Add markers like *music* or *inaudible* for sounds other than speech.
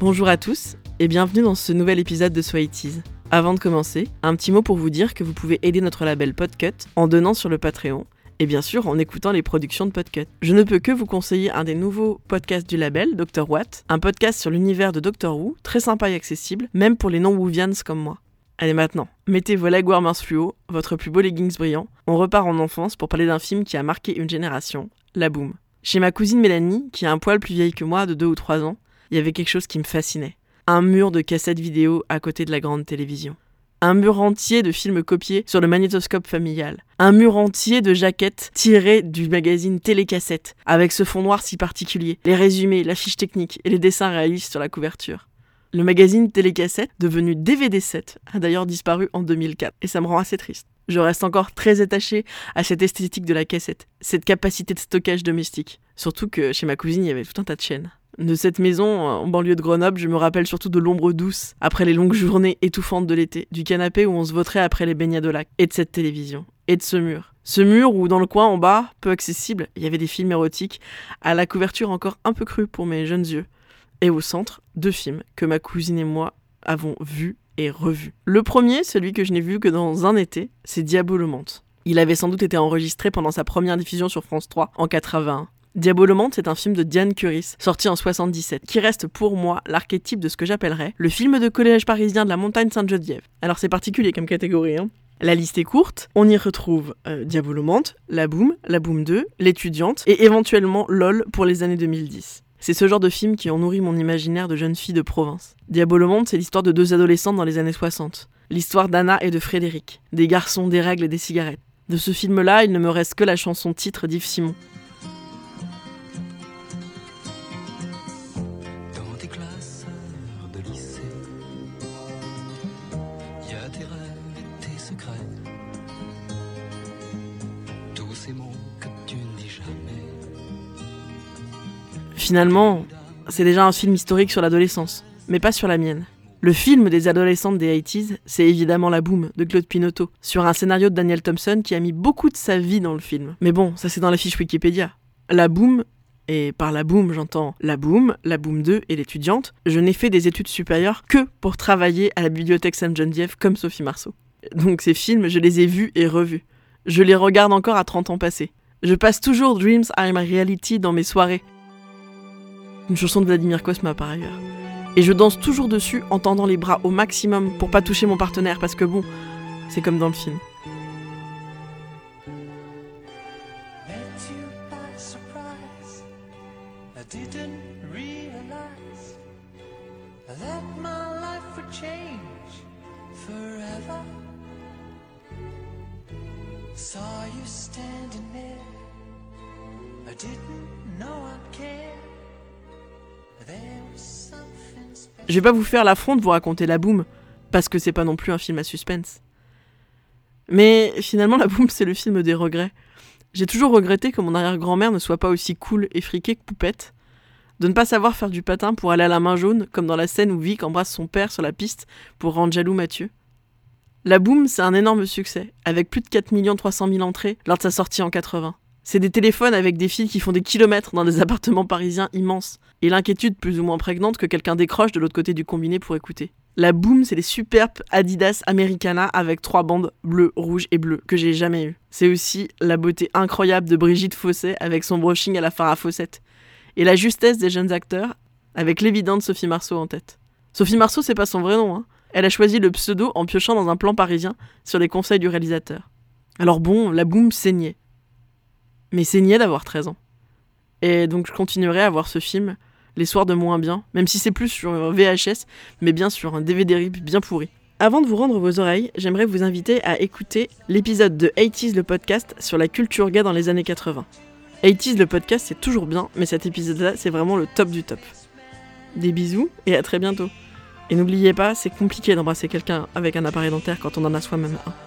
Bonjour à tous et bienvenue dans ce nouvel épisode de Swahili's. Avant de commencer, un petit mot pour vous dire que vous pouvez aider notre label Podcut en donnant sur le Patreon et bien sûr en écoutant les productions de Podcut. Je ne peux que vous conseiller un des nouveaux podcasts du label, Dr. Watt, un podcast sur l'univers de Dr. Who, très sympa et accessible, même pour les non-Whovians comme moi. Allez maintenant, mettez vos legwarmers fluo, votre plus beau leggings brillant, on repart en enfance pour parler d'un film qui a marqué une génération, La Boom. Chez ma cousine Mélanie, qui a un poil plus vieille que moi de 2 ou 3 ans, il y avait quelque chose qui me fascinait. Un mur de cassettes vidéo à côté de la grande télévision. Un mur entier de films copiés sur le magnétoscope familial. Un mur entier de jaquettes tirées du magazine Télécassette, avec ce fond noir si particulier, les résumés, la fiche technique et les dessins réalistes sur la couverture. Le magazine Télécassette, devenu DVD7, a d'ailleurs disparu en 2004, et ça me rend assez triste. Je reste encore très attaché à cette esthétique de la cassette, cette capacité de stockage domestique. Surtout que chez ma cousine, il y avait tout un tas de chaînes. De cette maison, en banlieue de Grenoble, je me rappelle surtout de l'ombre douce, après les longues journées étouffantes de l'été, du canapé où on se voterait après les baignades au lac, et de cette télévision, et de ce mur. Ce mur où, dans le coin en bas, peu accessible, il y avait des films érotiques, à la couverture encore un peu crue pour mes jeunes yeux. Et au centre, deux films que ma cousine et moi avons vus et revus. Le premier, celui que je n'ai vu que dans un été, c'est Diabolomante. Il avait sans doute été enregistré pendant sa première diffusion sur France 3 en 81. Diabolomante, c'est un film de Diane Curis, sorti en 77, qui reste pour moi l'archétype de ce que j'appellerais le film de collège parisien de la montagne Sainte-Geneviève. Alors c'est particulier comme catégorie, hein. La liste est courte, on y retrouve euh, Diabolomante, La Boom, La Boom 2, L'étudiante et éventuellement LOL pour les années 2010. C'est ce genre de film qui ont nourri mon imaginaire de jeune fille de province. Diabolomante, c'est l'histoire de deux adolescentes dans les années 60. L'histoire d'Anna et de Frédéric, des garçons, des règles et des cigarettes. De ce film-là, il ne me reste que la chanson titre d'Yves Simon. Finalement, c'est déjà un film historique sur l'adolescence, mais pas sur la mienne. Le film des adolescentes des 80s, c'est évidemment La Boom de Claude Pinotto, sur un scénario de Daniel Thompson qui a mis beaucoup de sa vie dans le film. Mais bon, ça c'est dans la fiche Wikipédia. La Boom, et par La Boom j'entends La Boom, La Boom 2 et l'étudiante, je n'ai fait des études supérieures que pour travailler à la bibliothèque Sainte-Geneviève comme Sophie Marceau. Donc ces films, je les ai vus et revus. Je les regarde encore à 30 ans passés. Je passe toujours Dreams Are My Reality dans mes soirées. Une chanson de Vladimir Kosma par ailleurs. Et je danse toujours dessus en tendant les bras au maximum pour pas toucher mon partenaire parce que bon, c'est comme dans le film. Je vais pas vous faire l'affront de vous raconter La Boom, parce que c'est pas non plus un film à suspense. Mais finalement, La Boom, c'est le film des regrets. J'ai toujours regretté que mon arrière-grand-mère ne soit pas aussi cool et friquée que Poupette, de ne pas savoir faire du patin pour aller à la main jaune, comme dans la scène où Vic embrasse son père sur la piste pour rendre jaloux Mathieu. La Boom, c'est un énorme succès, avec plus de 4 300 000 entrées lors de sa sortie en 80. C'est des téléphones avec des fils qui font des kilomètres dans des *laughs* appartements parisiens immenses, et l'inquiétude plus ou moins prégnante que quelqu'un décroche de l'autre côté du combiné pour écouter. La Boom, c'est les superbes Adidas Americana avec trois bandes bleues, rouges et bleues que j'ai jamais eues. C'est aussi la beauté incroyable de Brigitte Fosset avec son brushing à la Farah Fawcett. Et la justesse des jeunes acteurs avec l'évidente Sophie Marceau en tête. Sophie Marceau, c'est pas son vrai nom, hein. Elle a choisi le pseudo en piochant dans un plan parisien sur les conseils du réalisateur. Alors bon, la Boom saignait mais saignait d'avoir 13 ans. Et donc je continuerai à voir ce film les soirs de moins bien, même si c'est plus sur VHS, mais bien sur un DVD RIP bien pourri. Avant de vous rendre vos oreilles, j'aimerais vous inviter à écouter l'épisode de 80s le podcast sur la culture gay dans les années 80. 80s le podcast c'est toujours bien, mais cet épisode-là c'est vraiment le top du top. Des bisous et à très bientôt. Et n'oubliez pas, c'est compliqué d'embrasser quelqu'un avec un appareil dentaire quand on en a soi-même un.